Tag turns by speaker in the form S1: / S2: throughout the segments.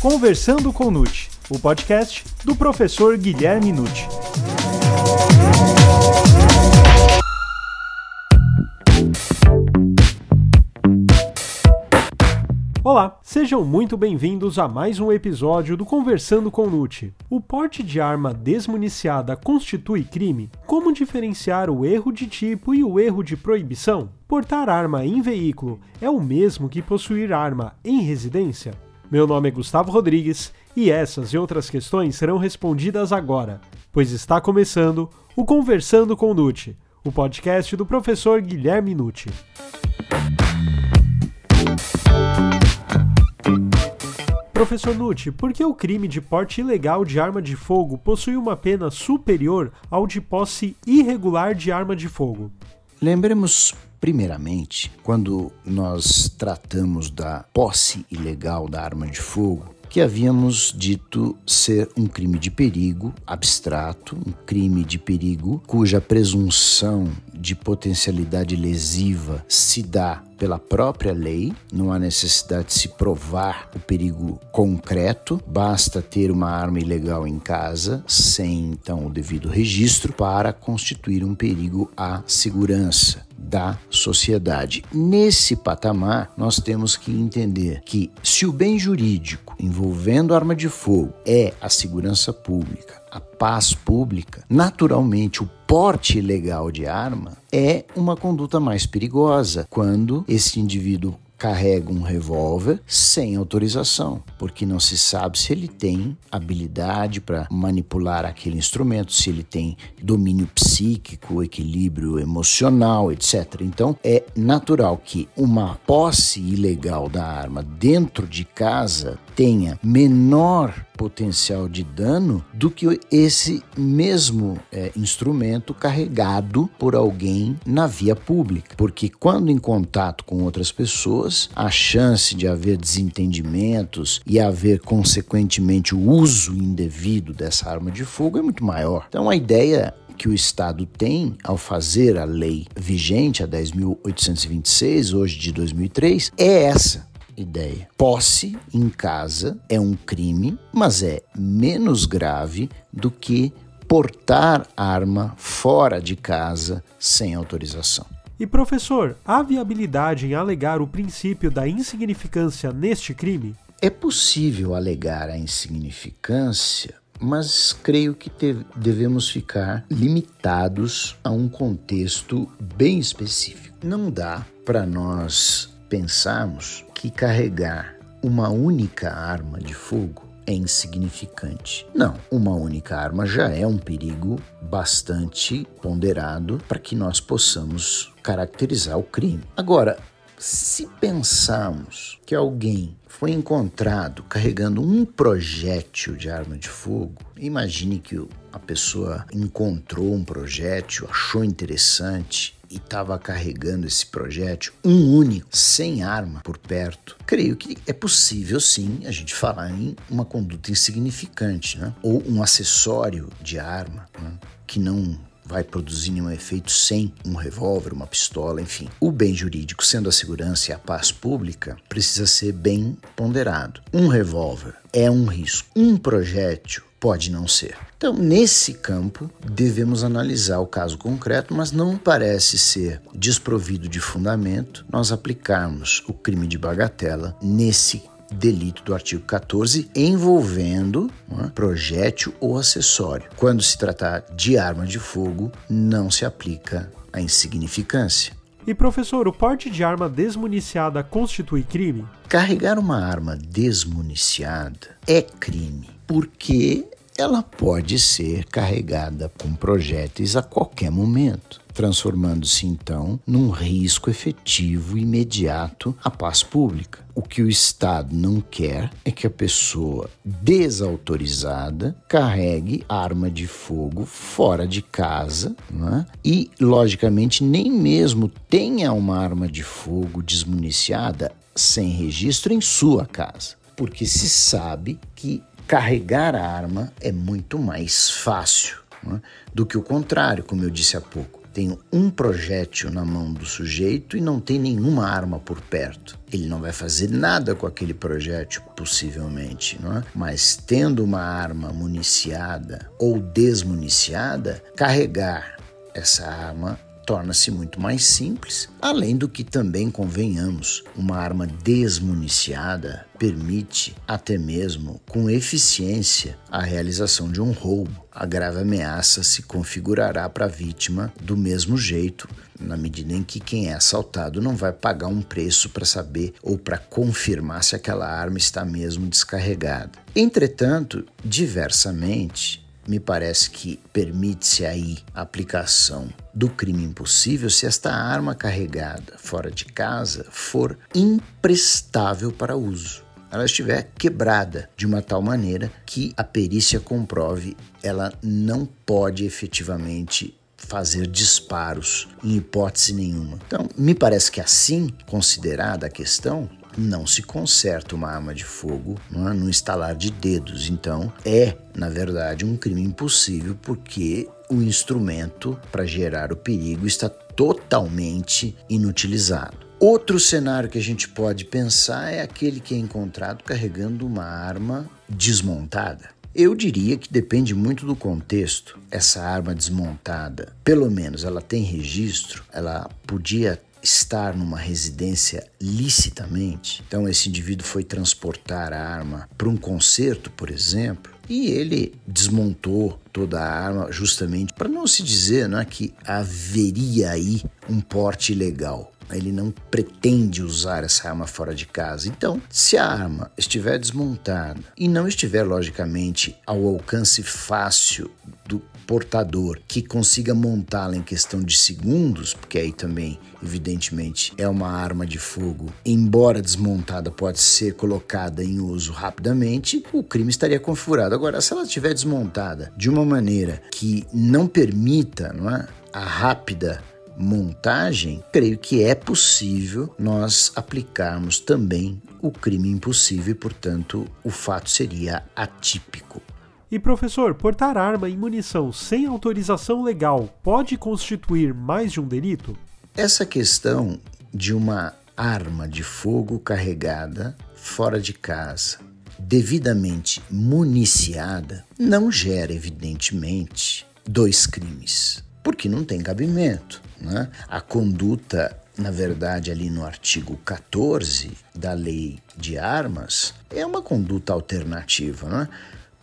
S1: Conversando com Nute, o podcast do professor Guilherme Nute. Olá, sejam muito bem-vindos a mais um episódio do Conversando com Nute. O porte de arma desmuniciada constitui crime? Como diferenciar o erro de tipo e o erro de proibição? Portar arma em veículo é o mesmo que possuir arma em residência? Meu nome é Gustavo Rodrigues e essas e outras questões serão respondidas agora, pois está começando o Conversando com Nute, o podcast do professor Guilherme Nucci. Professor Nucci, por que o crime de porte ilegal de arma de fogo possui uma pena superior ao de posse irregular de arma de fogo?
S2: Lembremos Primeiramente, quando nós tratamos da posse ilegal da arma de fogo, que havíamos dito ser um crime de perigo abstrato, um crime de perigo cuja presunção de potencialidade lesiva se dá pela própria lei, não há necessidade de se provar o perigo concreto, basta ter uma arma ilegal em casa, sem então o devido registro, para constituir um perigo à segurança da sociedade. Nesse patamar, nós temos que entender que se o bem jurídico envolvendo arma de fogo é a segurança pública, a paz pública, naturalmente o porte ilegal de arma é uma conduta mais perigosa quando esse indivíduo carrega um revólver sem autorização, porque não se sabe se ele tem habilidade para manipular aquele instrumento, se ele tem domínio psíquico, equilíbrio emocional, etc. Então é natural que uma posse ilegal da arma dentro de casa tenha menor potencial de dano do que esse mesmo é, instrumento carregado por alguém na via pública. Porque quando em contato com outras pessoas, a chance de haver desentendimentos e haver, consequentemente, o uso indevido dessa arma de fogo é muito maior. Então a ideia que o Estado tem ao fazer a lei vigente, a 10.826, hoje de 2003, é essa ideia. Posse em casa é um crime, mas é menos grave do que portar arma fora de casa sem autorização.
S1: E professor, há viabilidade em alegar o princípio da insignificância neste crime?
S2: É possível alegar a insignificância, mas creio que devemos ficar limitados a um contexto bem específico. Não dá para nós pensarmos que carregar uma única arma de fogo é insignificante. Não, uma única arma já é um perigo bastante ponderado para que nós possamos caracterizar o crime. Agora, se pensarmos que alguém foi encontrado carregando um projétil de arma de fogo, imagine que a pessoa encontrou um projétil, achou interessante e estava carregando esse projétil, um único, sem arma por perto, creio que é possível sim a gente falar em uma conduta insignificante, né? ou um acessório de arma né? que não vai produzir nenhum efeito sem um revólver, uma pistola, enfim. O bem jurídico, sendo a segurança e a paz pública, precisa ser bem ponderado. Um revólver é um risco. Um projétil pode não ser. Então, nesse campo, devemos analisar o caso concreto, mas não parece ser desprovido de fundamento nós aplicarmos o crime de bagatela nesse delito do artigo 14 envolvendo é, projétil ou acessório. Quando se tratar de arma de fogo, não se aplica a insignificância.
S1: E professor, o porte de arma desmuniciada constitui crime?
S2: Carregar uma arma desmuniciada é crime porque ela pode ser carregada com projéteis a qualquer momento, transformando-se então num risco efetivo e imediato à paz pública. O que o Estado não quer é que a pessoa desautorizada carregue arma de fogo fora de casa é? e, logicamente, nem mesmo tenha uma arma de fogo desmuniciada sem registro em sua casa porque se sabe que carregar a arma é muito mais fácil né, do que o contrário, como eu disse há pouco. tenho um projétil na mão do sujeito e não tem nenhuma arma por perto. Ele não vai fazer nada com aquele projétil, possivelmente, não é? Mas tendo uma arma municiada ou desmuniciada, carregar essa arma torna-se muito mais simples, além do que também convenhamos, uma arma desmuniciada permite até mesmo com eficiência a realização de um roubo. A grave ameaça se configurará para a vítima do mesmo jeito, na medida em que quem é assaltado não vai pagar um preço para saber ou para confirmar se aquela arma está mesmo descarregada. Entretanto, diversamente, me parece que permite-se aí a aplicação do crime impossível se esta arma carregada fora de casa for imprestável para uso. Ela estiver quebrada de uma tal maneira que a perícia comprove ela não pode efetivamente fazer disparos em hipótese nenhuma. Então, me parece que assim considerada a questão, não se conserta uma arma de fogo é? no instalar de dedos. Então, é, na verdade, um crime impossível porque o instrumento para gerar o perigo está totalmente inutilizado. Outro cenário que a gente pode pensar é aquele que é encontrado carregando uma arma desmontada. Eu diria que depende muito do contexto. Essa arma desmontada, pelo menos ela tem registro, ela podia estar numa residência licitamente. Então, esse indivíduo foi transportar a arma para um concerto, por exemplo, e ele desmontou toda a arma justamente para não se dizer né, que haveria aí um porte ilegal. Ele não pretende usar essa arma fora de casa. Então, se a arma estiver desmontada e não estiver, logicamente, ao alcance fácil do portador que consiga montá-la em questão de segundos, porque aí também, evidentemente, é uma arma de fogo, embora desmontada, pode ser colocada em uso rapidamente, o crime estaria configurado. Agora, se ela estiver desmontada de uma maneira que não permita não é, a rápida montagem, creio que é possível nós aplicarmos também o crime impossível e, portanto, o fato seria atípico.
S1: E professor, portar arma e munição sem autorização legal pode constituir mais de um delito?
S2: Essa questão de uma arma de fogo carregada fora de casa, devidamente municiada, não gera, evidentemente, dois crimes, porque não tem cabimento. Né? A conduta, na verdade, ali no artigo 14 da lei de armas, é uma conduta alternativa. Né?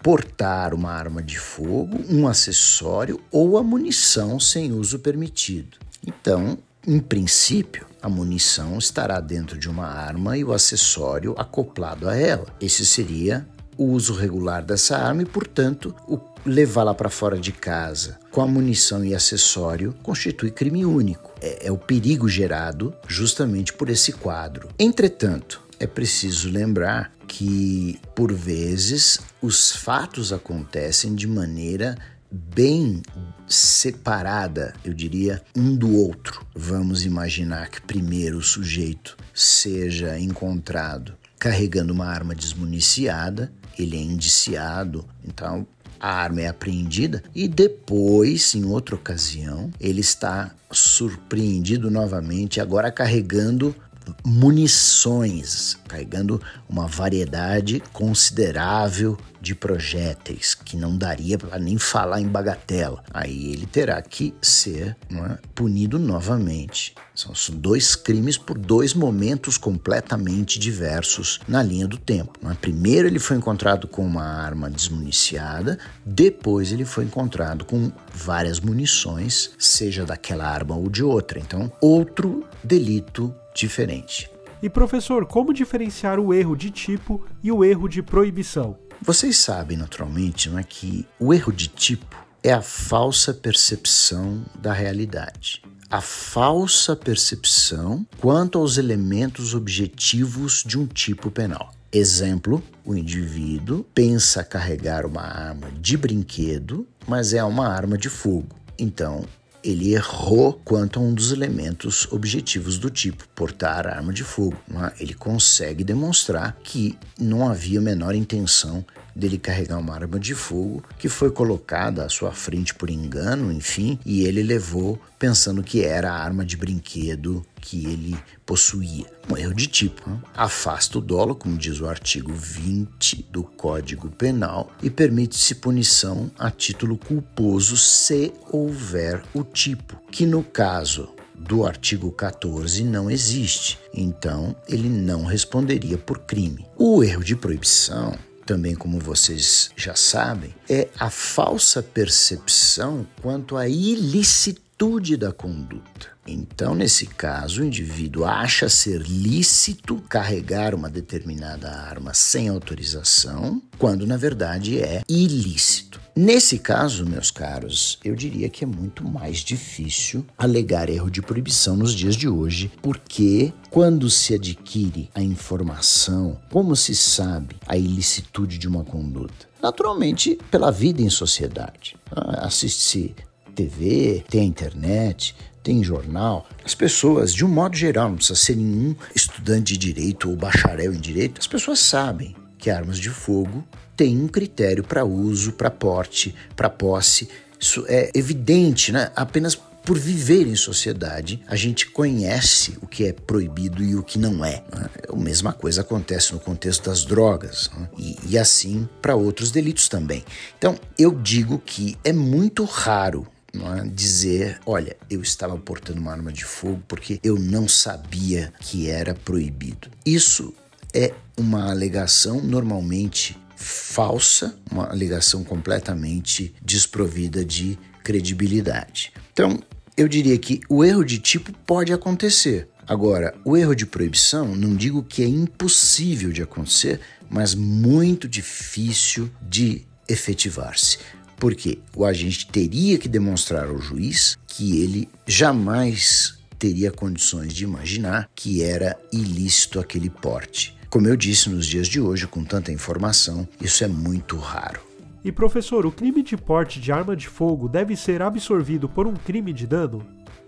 S2: Portar uma arma de fogo, um acessório ou a munição sem uso permitido. Então, em princípio, a munição estará dentro de uma arma e o acessório acoplado a ela. Esse seria o uso regular dessa arma e, portanto, o levá-la para fora de casa com a munição e acessório constitui crime único. É, é o perigo gerado justamente por esse quadro. Entretanto, é preciso lembrar que, por vezes, os fatos acontecem de maneira bem separada, eu diria, um do outro. Vamos imaginar que primeiro o sujeito seja encontrado carregando uma arma desmuniciada, ele é indiciado, então a arma é apreendida e depois, em outra ocasião, ele está surpreendido novamente, agora carregando munições, carregando uma variedade considerável de projéteis, que não daria para nem falar em bagatela. Aí ele terá que ser é, punido novamente. São dois crimes por dois momentos completamente diversos na linha do tempo. É? Primeiro ele foi encontrado com uma arma desmuniciada, depois ele foi encontrado com várias munições, seja daquela arma ou de outra. Então, outro delito diferente.
S1: E professor, como diferenciar o erro de tipo e o erro de proibição?
S2: Vocês sabem naturalmente não é, que o erro de tipo é a falsa percepção da realidade. A falsa percepção quanto aos elementos objetivos de um tipo penal. Exemplo: o indivíduo pensa carregar uma arma de brinquedo, mas é uma arma de fogo. Então, ele errou quanto a um dos elementos objetivos do tipo, portar arma de fogo. É? Ele consegue demonstrar que não havia a menor intenção dele carregar uma arma de fogo que foi colocada à sua frente por engano, enfim, e ele levou pensando que era a arma de brinquedo que ele possuía. Um erro de tipo. Né? Afasta o dolo, como diz o artigo 20 do Código Penal, e permite-se punição a título culposo se houver o tipo, que no caso do artigo 14 não existe, então ele não responderia por crime. O erro de proibição também como vocês já sabem, é a falsa percepção quanto à ilicitude da conduta. Então, nesse caso, o indivíduo acha ser lícito carregar uma determinada arma sem autorização, quando na verdade é ilícito. Nesse caso, meus caros, eu diria que é muito mais difícil alegar erro de proibição nos dias de hoje, porque quando se adquire a informação, como se sabe a ilicitude de uma conduta? Naturalmente, pela vida em sociedade. Ah, assiste-se TV, tem a internet, tem jornal, as pessoas, de um modo geral, não precisa ser nenhum estudante de direito ou bacharel em direito, as pessoas sabem que armas de fogo têm um critério para uso, para porte, para posse. Isso é evidente, né? Apenas por viver em sociedade, a gente conhece o que é proibido e o que não é. Né? A mesma coisa acontece no contexto das drogas né? e, e assim para outros delitos também. Então, eu digo que é muito raro é? dizer, olha, eu estava portando uma arma de fogo porque eu não sabia que era proibido. Isso é uma alegação normalmente falsa, uma alegação completamente desprovida de credibilidade. Então, eu diria que o erro de tipo pode acontecer. Agora, o erro de proibição, não digo que é impossível de acontecer, mas muito difícil de efetivar-se porque o agente teria que demonstrar ao juiz que ele jamais teria condições de imaginar que era ilícito aquele porte. Como eu disse nos dias de hoje, com tanta informação, isso é muito raro.
S1: E professor, o crime de porte de arma de fogo deve ser absorvido por um crime de dano?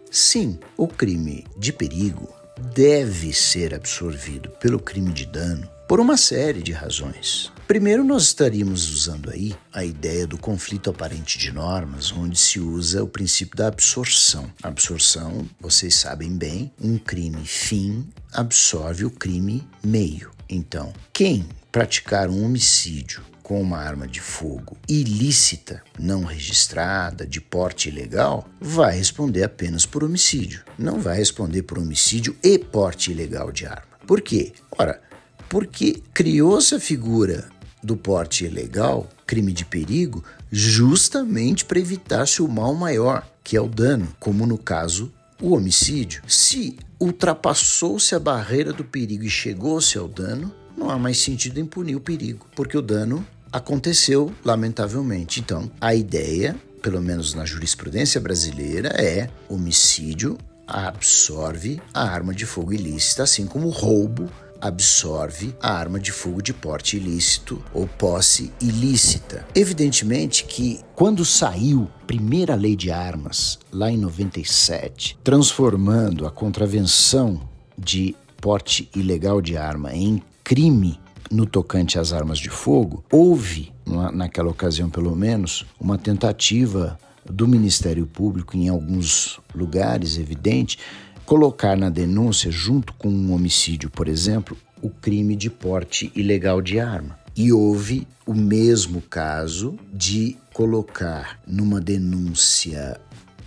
S2: Sim, o crime de perigo deve ser absorvido pelo crime de dano por uma série de razões. Primeiro, nós estaríamos usando aí a ideia do conflito aparente de normas, onde se usa o princípio da absorção. Absorção, vocês sabem bem, um crime fim absorve o crime meio. Então, quem praticar um homicídio com uma arma de fogo ilícita, não registrada, de porte ilegal, vai responder apenas por homicídio. Não vai responder por homicídio e porte ilegal de arma. Por quê? Ora, porque criou-se a figura do porte ilegal, crime de perigo, justamente para evitar-se o mal maior, que é o dano, como no caso o homicídio. Se ultrapassou-se a barreira do perigo e chegou-se ao dano, não há mais sentido em punir o perigo, porque o dano aconteceu lamentavelmente. Então, a ideia, pelo menos na jurisprudência brasileira, é homicídio absorve a arma de fogo ilícita, assim como roubo absorve a arma de fogo de porte ilícito ou posse ilícita. Evidentemente que quando saiu a primeira lei de armas, lá em 97, transformando a contravenção de porte ilegal de arma em crime no tocante às armas de fogo, houve, naquela ocasião pelo menos, uma tentativa do Ministério Público, em alguns lugares, evidente, colocar na denúncia, junto com um homicídio, por exemplo, o crime de porte ilegal de arma. E houve o mesmo caso de colocar numa denúncia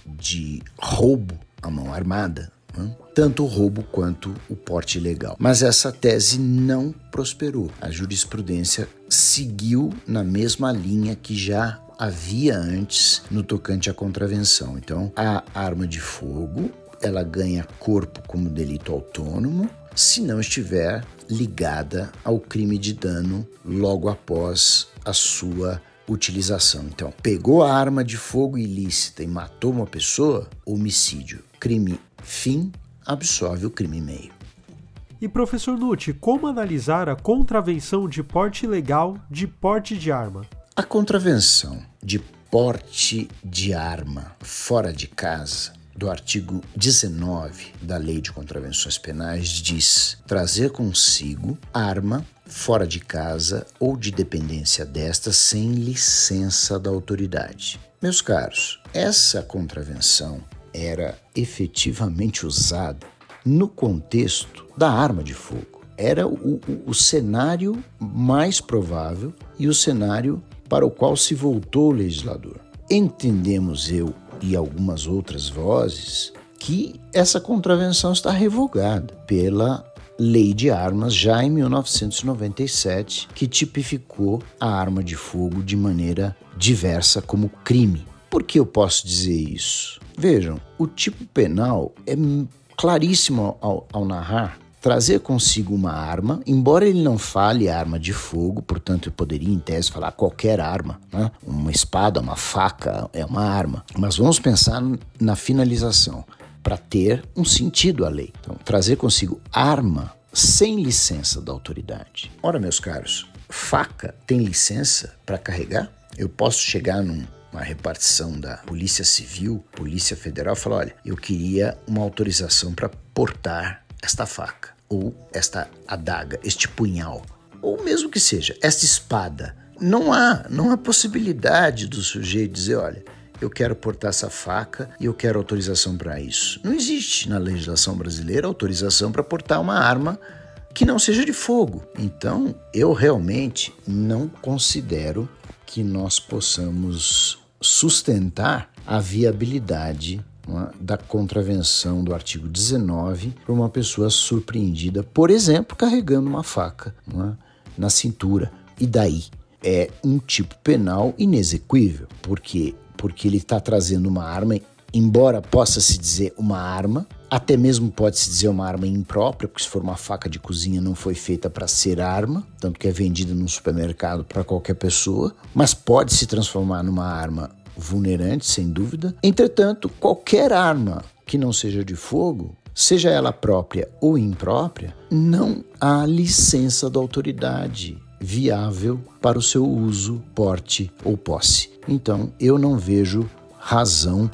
S2: de roubo à mão armada, né? tanto o roubo quanto o porte ilegal. Mas essa tese não prosperou. A jurisprudência seguiu na mesma linha que já havia antes no tocante à contravenção. Então, a arma de fogo ela ganha corpo como delito autônomo se não estiver ligada ao crime de dano logo após a sua utilização. Então, pegou a arma de fogo ilícita e matou uma pessoa, homicídio. Crime fim absorve o crime meio.
S1: E professor Nutti, como analisar a contravenção de porte ilegal de porte de arma?
S2: A contravenção de porte de arma fora de casa do artigo 19 da Lei de Contravenções Penais diz trazer consigo arma fora de casa ou de dependência desta sem licença da autoridade. Meus caros, essa contravenção era efetivamente usada no contexto da arma de fogo. Era o, o, o cenário mais provável e o cenário para o qual se voltou o legislador. Entendemos eu e algumas outras vozes que essa contravenção está revogada pela Lei de Armas já em 1997, que tipificou a arma de fogo de maneira diversa como crime. Por que eu posso dizer isso? Vejam, o tipo penal é claríssimo ao, ao narrar trazer consigo uma arma, embora ele não fale arma de fogo, portanto eu poderia em tese falar qualquer arma, né? uma espada, uma faca é uma arma. Mas vamos pensar na finalização para ter um sentido a lei. Então, trazer consigo arma sem licença da autoridade. Ora, meus caros, faca tem licença para carregar? Eu posso chegar num uma repartição da Polícia Civil, Polícia Federal, falar: olha, eu queria uma autorização para portar esta faca, ou esta adaga, este punhal, ou mesmo que seja, esta espada. Não há, não há possibilidade do sujeito dizer: olha, eu quero portar essa faca e eu quero autorização para isso. Não existe na legislação brasileira autorização para portar uma arma que não seja de fogo. Então, eu realmente não considero que nós possamos sustentar a viabilidade da contravenção do artigo 19 para uma pessoa surpreendida, por exemplo, carregando uma faca é, na cintura. E daí? É um tipo penal inexequível, porque porque ele está trazendo uma arma, embora possa se dizer uma arma, até mesmo pode se dizer uma arma imprópria, porque se for uma faca de cozinha não foi feita para ser arma, tanto que é vendida no supermercado para qualquer pessoa, mas pode se transformar numa arma vulnerante, sem dúvida. Entretanto, qualquer arma que não seja de fogo, seja ela própria ou imprópria, não há licença da autoridade viável para o seu uso, porte ou posse. Então, eu não vejo razão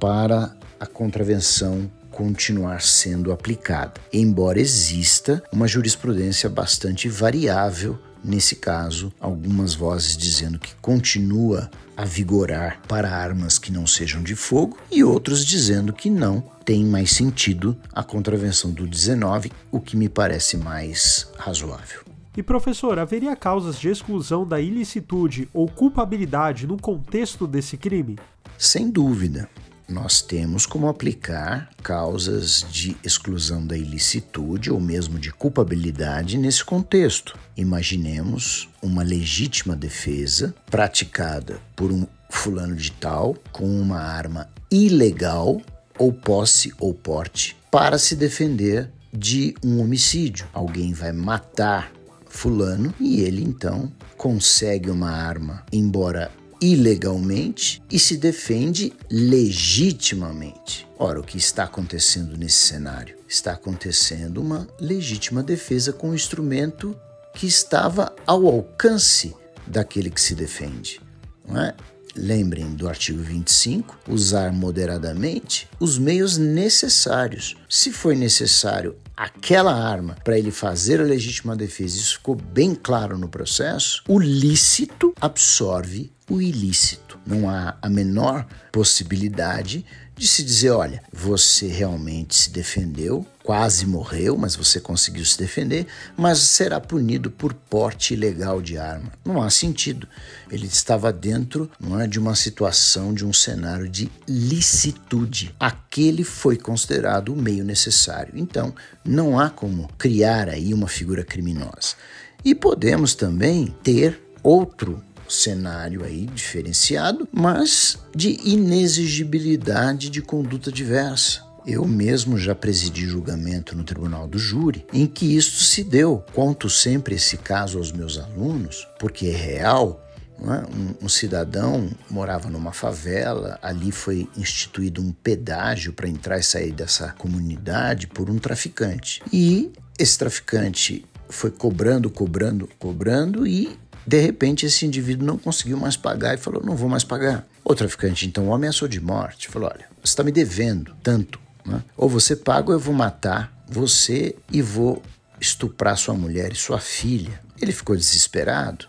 S2: para a contravenção continuar sendo aplicada, embora exista uma jurisprudência bastante variável nesse caso, algumas vozes dizendo que continua a vigorar para armas que não sejam de fogo e outros dizendo que não tem mais sentido a contravenção do 19, o que me parece mais razoável.
S1: E professor, haveria causas de exclusão da ilicitude ou culpabilidade no contexto desse crime?
S2: Sem dúvida. Nós temos como aplicar causas de exclusão da ilicitude ou mesmo de culpabilidade nesse contexto. Imaginemos uma legítima defesa praticada por um fulano de tal com uma arma ilegal ou posse ou porte para se defender de um homicídio. Alguém vai matar fulano e ele então consegue uma arma, embora ilegalmente, e se defende legitimamente. Ora, o que está acontecendo nesse cenário? Está acontecendo uma legítima defesa com um instrumento que estava ao alcance daquele que se defende. Não é? Lembrem do artigo 25, usar moderadamente os meios necessários. Se foi necessário aquela arma para ele fazer a legítima defesa, isso ficou bem claro no processo, o lícito absorve o ilícito. Não há a menor possibilidade de se dizer: olha, você realmente se defendeu, quase morreu, mas você conseguiu se defender, mas será punido por porte ilegal de arma. Não há sentido. Ele estava dentro não é, de uma situação, de um cenário de licitude. Aquele foi considerado o meio necessário. Então, não há como criar aí uma figura criminosa. E podemos também ter outro cenário aí diferenciado, mas de inexigibilidade de conduta diversa. Eu mesmo já presidi julgamento no tribunal do júri em que isto se deu. Conto sempre esse caso aos meus alunos, porque é real. É? Um, um, cidadão morava numa favela, ali foi instituído um pedágio para entrar e sair dessa comunidade por um traficante. E esse traficante foi cobrando, cobrando, cobrando e De repente, esse indivíduo não conseguiu mais pagar e falou: não vou mais pagar. O traficante, então, o ameaçou de morte, falou: olha, você está me devendo tanto, né? ou você paga ou eu vou matar você e vou estuprar sua mulher e sua filha. Ele ficou desesperado.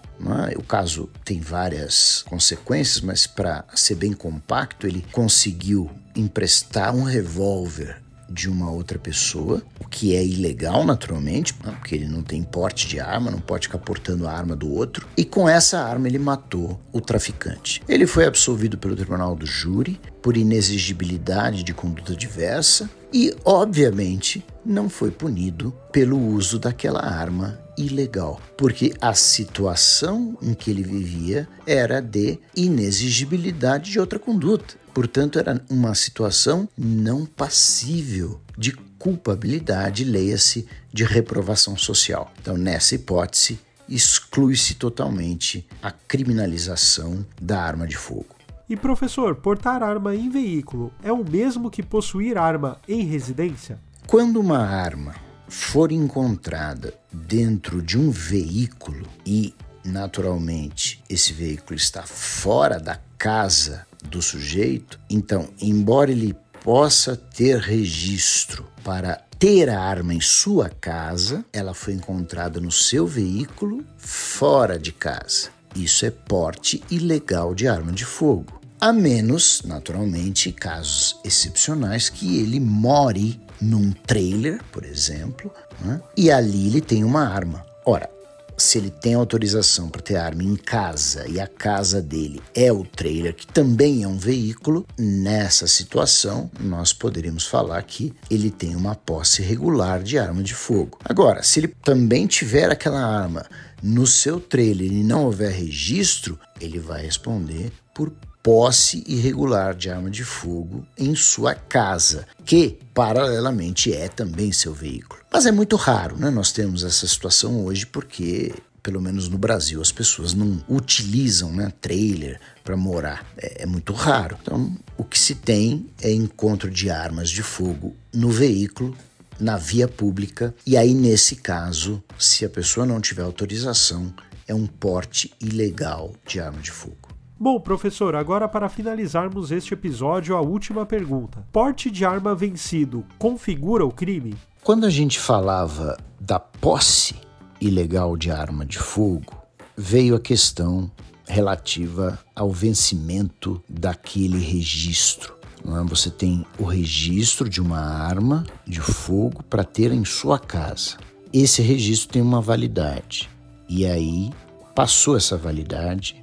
S2: É? O caso tem várias consequências, mas para ser bem compacto, ele conseguiu emprestar um revólver de uma outra pessoa, o que é ilegal naturalmente, né? porque ele não tem porte de arma, não pode ficar portando a arma do outro. E com essa arma ele matou o traficante. Ele foi absolvido pelo tribunal do júri por inexigibilidade de conduta diversa e, obviamente, não foi punido pelo uso daquela arma ilegal, porque a situação em que ele vivia era de inexigibilidade de outra conduta. Portanto, era uma situação não passível de culpabilidade, leia-se, de reprovação social. Então, nessa hipótese, exclui-se totalmente a criminalização da arma de fogo.
S1: E professor, portar arma em veículo é o mesmo que possuir arma em residência?
S2: Quando uma arma for encontrada dentro de um veículo e, naturalmente, esse veículo está fora da casa do sujeito, então, embora ele possa ter registro para ter a arma em sua casa, ela foi encontrada no seu veículo fora de casa. Isso é porte ilegal de arma de fogo. A menos, naturalmente, casos excepcionais que ele more num trailer, por exemplo, né? e ali ele tem uma arma. Ora, se ele tem autorização para ter arma em casa e a casa dele é o trailer, que também é um veículo, nessa situação nós poderíamos falar que ele tem uma posse regular de arma de fogo. Agora, se ele também tiver aquela arma no seu trailer e não houver registro, ele vai responder por posse irregular de arma de fogo em sua casa, que paralelamente é também seu veículo. Mas é muito raro, né? Nós temos essa situação hoje porque pelo menos no Brasil, as pessoas não utilizam né, trailer para morar. É, é, muito raro. Então, o que se tem é encontro de armas de fogo no veículo, na via pública, e aí, nesse caso, se a pessoa não tiver autorização, é um porte ilegal de arma de fogo.
S1: Bom, professor, agora para finalizarmos este episódio, a última pergunta. Porte de arma vencido configura o crime?
S2: Quando a gente falava da posse ilegal de arma de fogo, veio a questão relativa ao vencimento daquele registro. É? Você tem o registro de uma arma de fogo para ter em sua casa. Esse registro tem uma validade. E aí passou essa validade,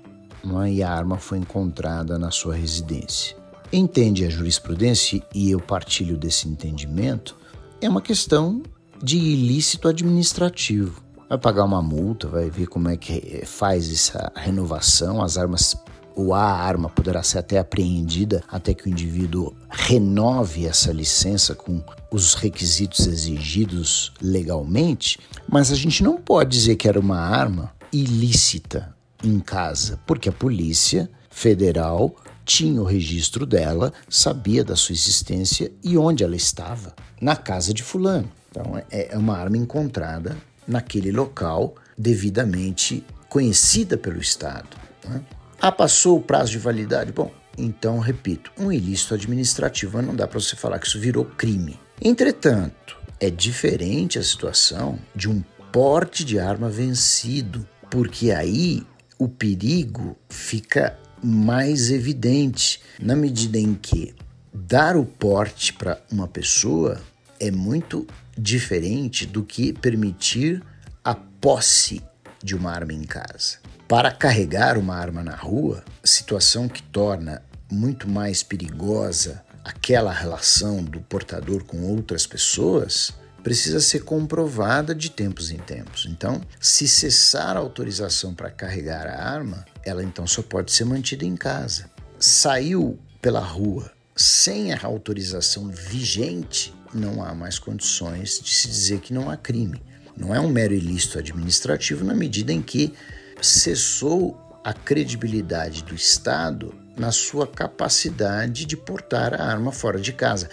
S2: é? e a arma foi encontrada na sua residência. Entende a jurisprudência, e eu partilho desse entendimento, é uma questão de ilícito administrativo. Vai pagar uma multa, vai ver como é que faz essa renovação, as armas ou a arma poderá ser até apreendida até que o indivíduo renove essa licença com os requisitos exigidos legalmente, mas a gente não pode dizer que era uma arma ilícita em casa, porque a Polícia Federal tinha o registro dela, sabia da sua existência e onde ela estava, na casa de Fulano. Então é, é uma arma encontrada naquele local, devidamente conhecida pelo Estado. Né? Ah, passou o prazo de validade? Bom, então, repito, um ilícito administrativo, não dá para você falar que isso virou crime. Entretanto, é diferente a situação de um porte de arma vencido, porque aí o perigo fica mais evidente na medida em que dar o porte para uma pessoa é muito diferente do que permitir a posse de uma arma em casa. Para carregar uma arma na rua, situação que torna muito mais perigosa aquela relação do portador com outras pessoas, precisa ser comprovada de tempos em tempos. Então, se cessar a autorização para carregar a arma, ela então só pode ser mantida em casa. Saiu pela rua sem a autorização vigente, não há mais condições de se dizer que não há crime. Não é um mero ilícito administrativo na medida em que cessou a credibilidade do Estado na sua capacidade de portar a arma fora de casa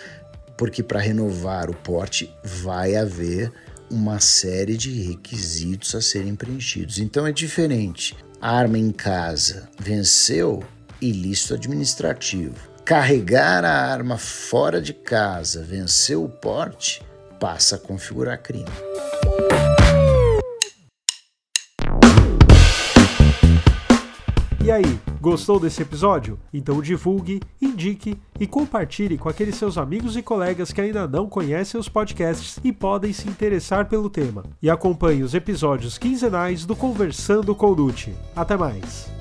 S2: porque para renovar o porte vai haver uma série de requisitos a serem preenchidos. Então é diferente. Arma em casa venceu ilícito administrativo. Carregar a arma fora de casa venceu o porte passa a configurar crime.
S1: E aí, gostou desse episódio? Então divulgue, indique e compartilhe com aqueles seus amigos e colegas que ainda não conhecem os podcasts e podem se interessar pelo tema. E acompanhe os episódios quinzenais do Conversando com Lute. Até mais!